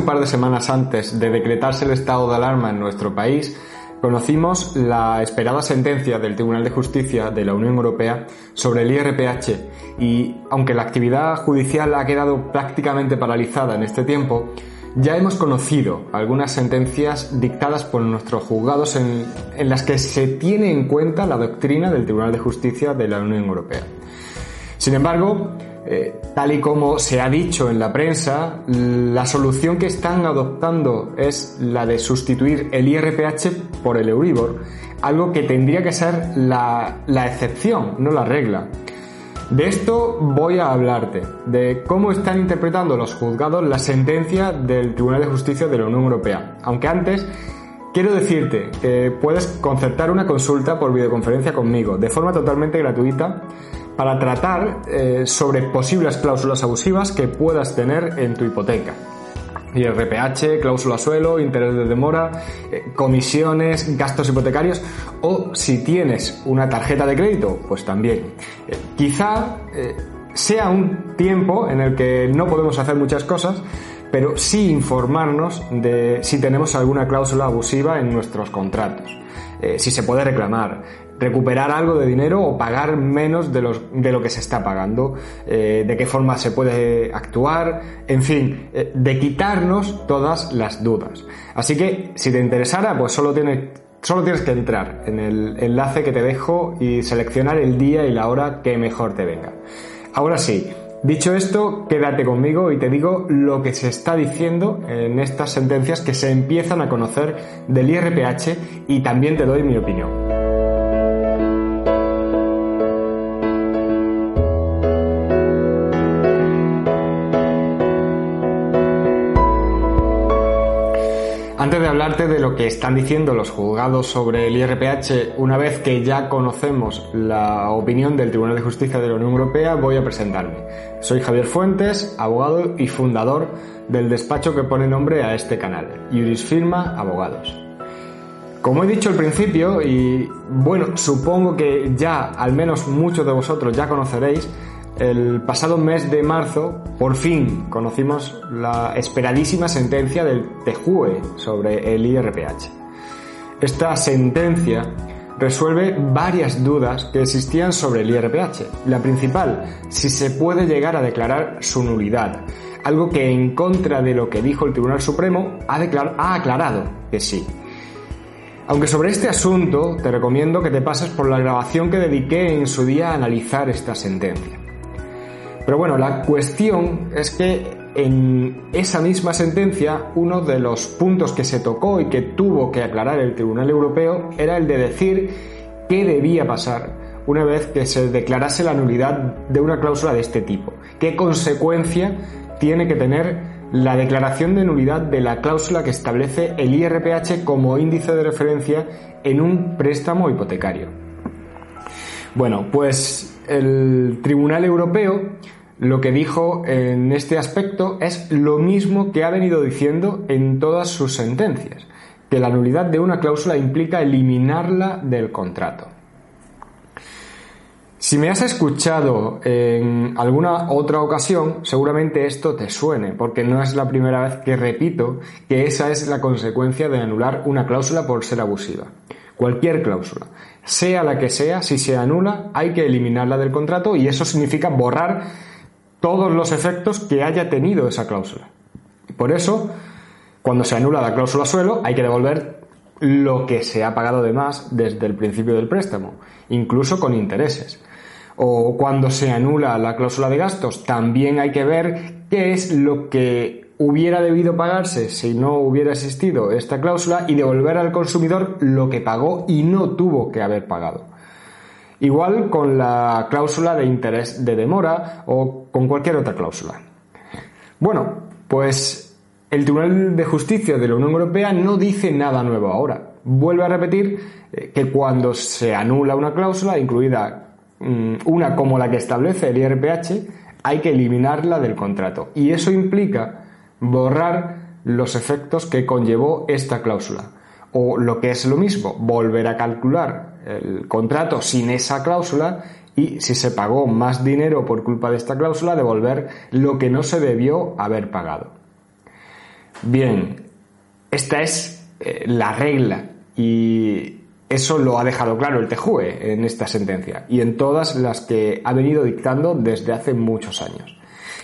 un par de semanas antes de decretarse el estado de alarma en nuestro país, conocimos la esperada sentencia del Tribunal de Justicia de la Unión Europea sobre el IRPH y aunque la actividad judicial ha quedado prácticamente paralizada en este tiempo, ya hemos conocido algunas sentencias dictadas por nuestros juzgados en, en las que se tiene en cuenta la doctrina del Tribunal de Justicia de la Unión Europea. Sin embargo, eh, tal y como se ha dicho en la prensa, la solución que están adoptando es la de sustituir el IRPH por el Euribor, algo que tendría que ser la, la excepción, no la regla. De esto voy a hablarte, de cómo están interpretando los juzgados la sentencia del Tribunal de Justicia de la Unión Europea. Aunque antes Quiero decirte que puedes concertar una consulta por videoconferencia conmigo de forma totalmente gratuita para tratar eh, sobre posibles cláusulas abusivas que puedas tener en tu hipoteca. Y RPH, cláusula suelo, interés de demora, eh, comisiones, gastos hipotecarios o si tienes una tarjeta de crédito, pues también. Eh, quizá sea un tiempo en el que no podemos hacer muchas cosas, pero sí informarnos de si tenemos alguna cláusula abusiva en nuestros contratos, si se puede reclamar, recuperar algo de dinero o pagar menos de, los, de lo que se está pagando, eh, de qué forma se puede actuar, en fin, eh, de quitarnos todas las dudas. Así que si te interesara, pues solo solo tienes que entrar en el enlace que te dejo y seleccionar el día y la hora que mejor te venga. Ahora sí, Dicho esto, quédate conmigo y te digo lo que se está diciendo en estas sentencias que se empiezan a conocer del IRPH y también te doy mi opinión. Antes de hablarte de lo que están diciendo los juzgados sobre el IRPH, una vez que ya conocemos la opinión del Tribunal de Justicia de la Unión Europea, voy a presentarme. Soy Javier Fuentes, abogado y fundador del despacho que pone nombre a este canal, Juris Firma Abogados. Como he dicho al principio, y bueno, supongo que ya al menos muchos de vosotros ya conoceréis, el pasado mes de marzo, por fin, conocimos la esperadísima sentencia del TEJUE sobre el IRPH. Esta sentencia resuelve varias dudas que existían sobre el IRPH. La principal, si se puede llegar a declarar su nulidad, algo que en contra de lo que dijo el Tribunal Supremo ha, ha aclarado que sí. Aunque sobre este asunto te recomiendo que te pases por la grabación que dediqué en su día a analizar esta sentencia. Pero bueno, la cuestión es que en esa misma sentencia, uno de los puntos que se tocó y que tuvo que aclarar el Tribunal Europeo era el de decir qué debía pasar una vez que se declarase la nulidad de una cláusula de este tipo. ¿Qué consecuencia tiene que tener la declaración de nulidad de la cláusula que establece el IRPH como índice de referencia en un préstamo hipotecario? Bueno, pues el Tribunal Europeo lo que dijo en este aspecto es lo mismo que ha venido diciendo en todas sus sentencias, que la nulidad de una cláusula implica eliminarla del contrato. Si me has escuchado en alguna otra ocasión, seguramente esto te suene, porque no es la primera vez que repito que esa es la consecuencia de anular una cláusula por ser abusiva. Cualquier cláusula, sea la que sea, si se anula, hay que eliminarla del contrato y eso significa borrar todos los efectos que haya tenido esa cláusula. Por eso, cuando se anula la cláusula suelo, hay que devolver lo que se ha pagado de más desde el principio del préstamo, incluso con intereses. o cuando se anula la cláusula de gastos, también hay que ver qué es lo que hubiera debido pagarse si no hubiera existido esta cláusula y devolver al consumidor lo que pagó y no tuvo que haber pagado. Igual con la cláusula de interés de demora o con cualquier otra cláusula. Bueno, pues el Tribunal de Justicia de la Unión Europea no dice nada nuevo ahora. Vuelve a repetir eh, que cuando se anula una cláusula, incluida Mm, una como la que establece el IRPH, hay que eliminarla del contrato. Y eso implica borrar los efectos que conllevó esta cláusula. O lo que es lo mismo, volver a calcular el contrato sin esa cláusula y si se pagó más dinero por culpa de esta cláusula, devolver lo que no se debió haber pagado. Bien, esta es eh, la regla y eso lo ha dejado claro el TJUE en esta sentencia y en todas las que ha venido dictando desde hace muchos años.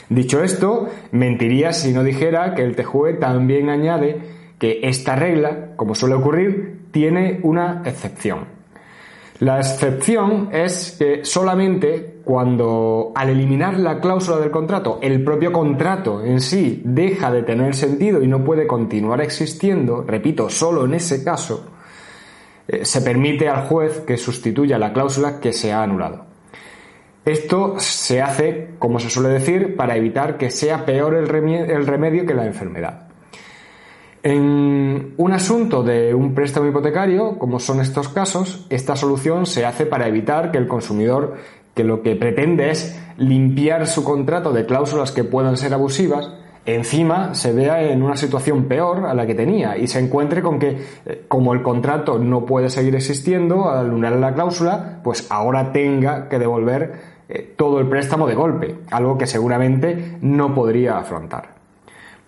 Dicho esto, mentiría si no dijera que el TJUE también añade que esta regla, como suele ocurrir, tiene una excepción. La excepción es que solamente cuando al eliminar la cláusula del contrato, el propio contrato en sí deja de tener sentido y no puede continuar existiendo, repito, solo en ese caso, eh, se permite al juez que sustituya la cláusula que se ha anulado. Esto se hace, como se suele decir, para evitar que sea peor el remedio que la enfermedad. En un asunto de un préstamo hipotecario, como son estos casos, esta solución se hace para evitar que el consumidor, que lo que pretende es limpiar su contrato de cláusulas que puedan ser abusivas, encima se vea en una situación peor a la que tenía y se encuentre con que, eh, como el contrato no puede seguir existiendo al anular la cláusula, pues ahora tenga que devolver eh, todo el préstamo de golpe, algo que seguramente no podría afrontar.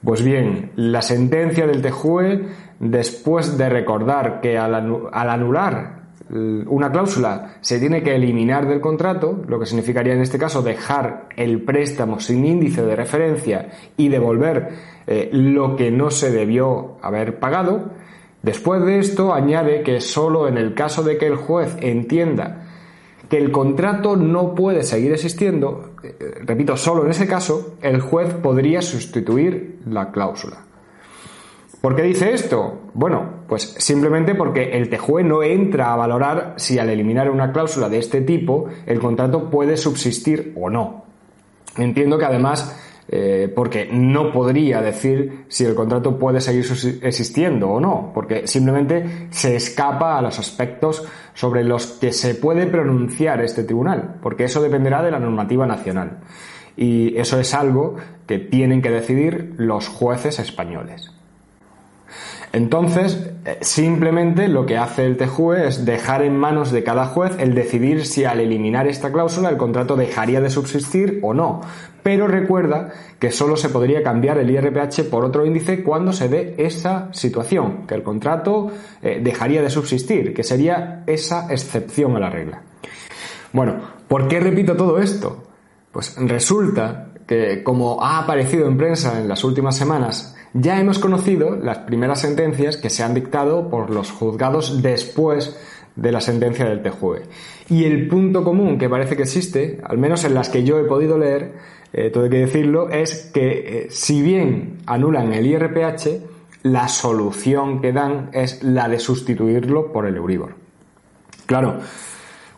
Pues bien, la sentencia del TJUE, después de recordar que al, anular una cláusula se tiene que eliminar del contrato, lo que significaría en este caso dejar el préstamo sin índice de referencia y devolver eh, lo que no se debió haber pagado. Después de esto añade que solo en el caso de que el juez entienda que el contrato no puede seguir existiendo, eh, repito, solo en ese caso, el juez podría sustituir la cláusula. ¿Por qué dice esto? Bueno, pues simplemente porque el TJUE no entra a valorar si al eliminar una cláusula de este tipo el contrato puede subsistir o no. Entiendo que además, eh, porque no podría decir si el contrato puede seguir existiendo o no, porque simplemente se escapa a los aspectos sobre los que se puede pronunciar este tribunal, porque eso dependerá de la normativa nacional. Y eso es algo que tienen que decidir los jueces españoles. Entonces, eh, simplemente lo que hace el TJUE es dejar en manos de cada juez el decidir si al eliminar esta cláusula el contrato dejaría de subsistir o no. Pero recuerda que solo se podría cambiar el IRPH por otro índice cuando se dé esa situación, que el contrato eh, dejaría de subsistir, que sería esa excepción a la regla. Bueno, ¿por qué repito todo esto? Pues resulta que, como ha aparecido en prensa en las últimas semanas, ya hemos conocido las primeras sentencias que se han dictado por los juzgados después de la sentencia del TJUE. Y el punto común que parece que existe, al menos en las que yo he podido leer, eh, todo hay que decirlo, es que eh, si bien anulan el IRPH, la solución que dan es la de sustituirlo por el Euribor. Claro,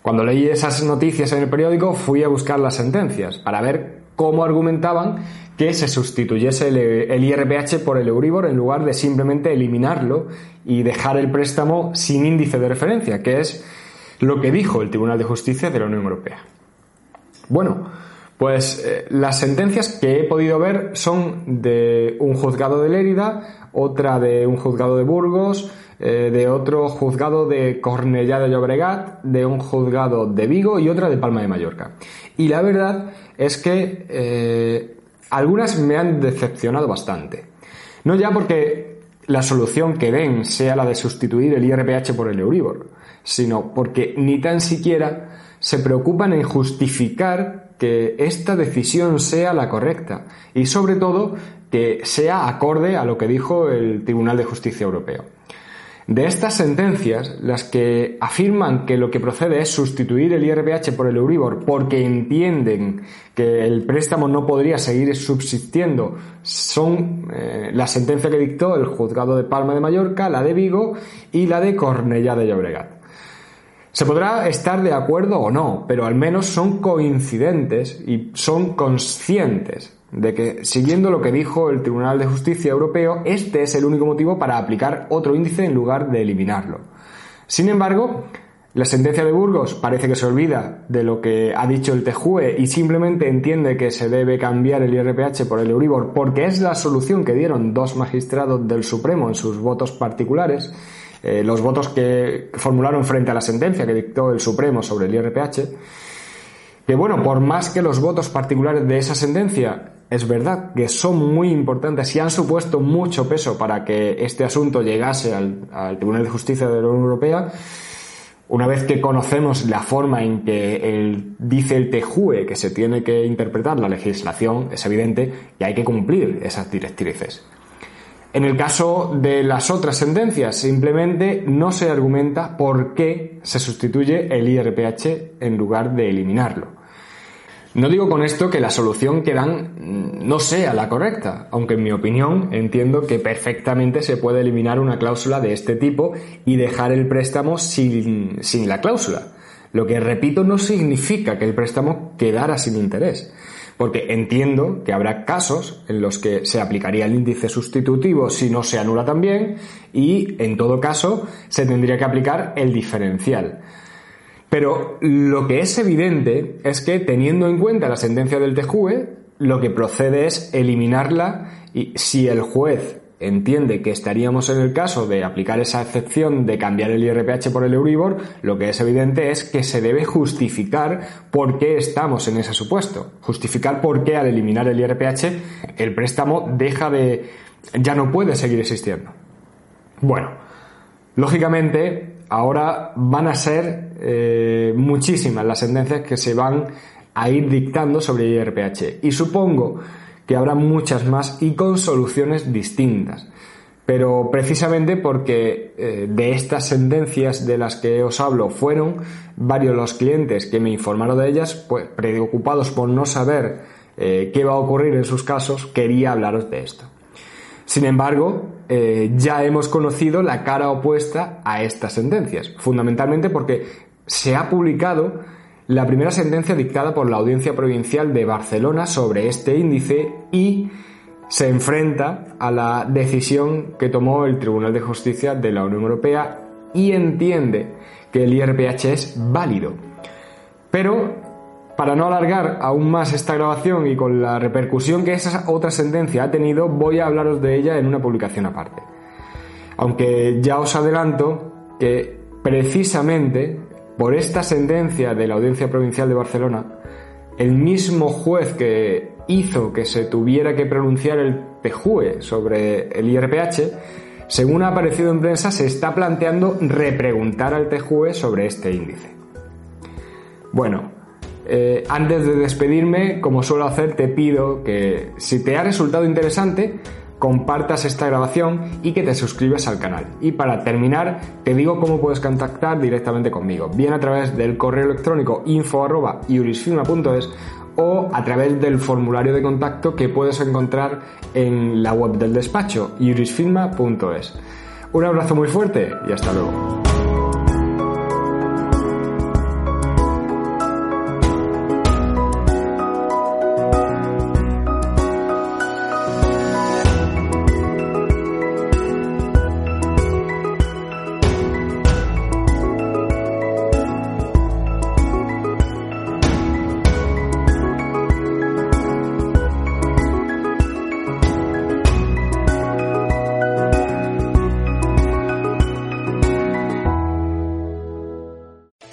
cuando leí esas noticias en el periódico fui a buscar las sentencias para ver cómo argumentaban que se sustituyese el, IRPH por el Euribor en lugar de simplemente eliminarlo y dejar el préstamo sin índice de referencia, que es lo que dijo el Tribunal de Justicia de la Unión Europea. Bueno, pues eh, las sentencias que he podido ver son de un juzgado de Lérida, otra de un juzgado de Burgos, eh, de otro juzgado de Cornellá de Llobregat, de un juzgado de Vigo y otra de Palma de Mallorca. Y la verdad es que eh, algunas me han decepcionado bastante. No ya porque la solución que den sea la de sustituir el IRPH por el Euribor, sino porque ni tan siquiera se preocupan en justificar que esta decisión sea la correcta y sobre todo que sea acorde a lo que dijo el Tribunal de Justicia Europeo. De estas sentencias, las que afirman que lo que procede es sustituir el IRPH por el Euribor porque entienden que el préstamo no podría seguir subsistiendo, son eh, la sentencia que dictó el juzgado de Palma de Mallorca, la de Vigo y la de Cornellá de Llobregat. Se podrá estar de acuerdo o no, pero al menos son coincidentes y son conscientes de que, siguiendo lo que dijo el Tribunal de Justicia Europeo, este es el único motivo para aplicar otro índice en lugar de eliminarlo. Sin embargo, la sentencia de Burgos parece que se olvida de lo que ha dicho el TJUE y simplemente entiende que se debe cambiar el IRPH por el Euribor porque es la solución que dieron dos magistrados del Supremo en sus votos particulares, eh, los votos que formularon frente a la sentencia que dictó el Supremo sobre el IRPH, que bueno, por más que los votos particulares de esa sentencia es verdad que son muy importantes y han supuesto mucho peso para que este asunto llegase al, Tribunal de Justicia de la Unión Europea. Una vez que conocemos la forma en que dice el TEJUE que se tiene que interpretar la legislación, es evidente que hay que cumplir esas directrices. En el caso de las otras sentencias, simplemente no se argumenta por qué se sustituye el IRPH en lugar de eliminarlo. No digo con esto que la solución que dan no sea la correcta, aunque en mi opinión entiendo que perfectamente se puede eliminar una cláusula de este tipo y dejar el préstamo sin, sin la cláusula. Lo que repito no significa que el préstamo quedara sin interés, porque entiendo que habrá casos en los que se aplicaría el índice sustitutivo si no se anula también y en todo caso se tendría que aplicar el diferencial. Pero lo que es evidente es que teniendo en cuenta la sentencia del TJUE, lo que procede es eliminarla y si el juez entiende que estaríamos en el caso de aplicar esa excepción de cambiar el IRPH por el Euribor, lo que es evidente es que se debe justificar por qué estamos en ese supuesto. Justificar por qué al eliminar el IRPH el préstamo deja de... ya no puede seguir existiendo. Bueno, lógicamente ahora van a ser eh, muchísimas las sentencias que se van a ir dictando sobre IRPH y supongo que habrá muchas más y con soluciones distintas. Pero precisamente porque eh, de estas sentencias de las que os hablo fueron varios los clientes que me informaron de ellas, pues preocupados por no saber eh, qué va a ocurrir en sus casos, quería hablaros de esto. Sin embargo, eh, ya hemos conocido la cara opuesta a estas sentencias, fundamentalmente porque se ha publicado la primera sentencia dictada por la Audiencia Provincial de Barcelona sobre este índice y se enfrenta a la decisión que tomó el Tribunal de Justicia de la Unión Europea y entiende que el IRPH es válido. Pero para no alargar aún más esta grabación y con la repercusión que esa otra sentencia ha tenido, voy a hablaros de ella en una publicación aparte. Aunque ya os adelanto que precisamente por esta sentencia de la Audiencia Provincial de Barcelona, el mismo juez que hizo que se tuviera que pronunciar el PJUE sobre el IRPH, según ha aparecido en prensa, se está planteando repreguntar al TJUE sobre este índice. Bueno, eh, antes de despedirme, como suelo hacer, te pido que si te ha resultado interesante, compartas esta grabación y que te suscribas al canal. Y para terminar, te digo cómo puedes contactar directamente conmigo, bien a través del correo electrónico info.iurisfirma.es o a través del formulario de contacto que puedes encontrar en la web del despacho, iurisfirma.es. Un abrazo muy fuerte y hasta luego.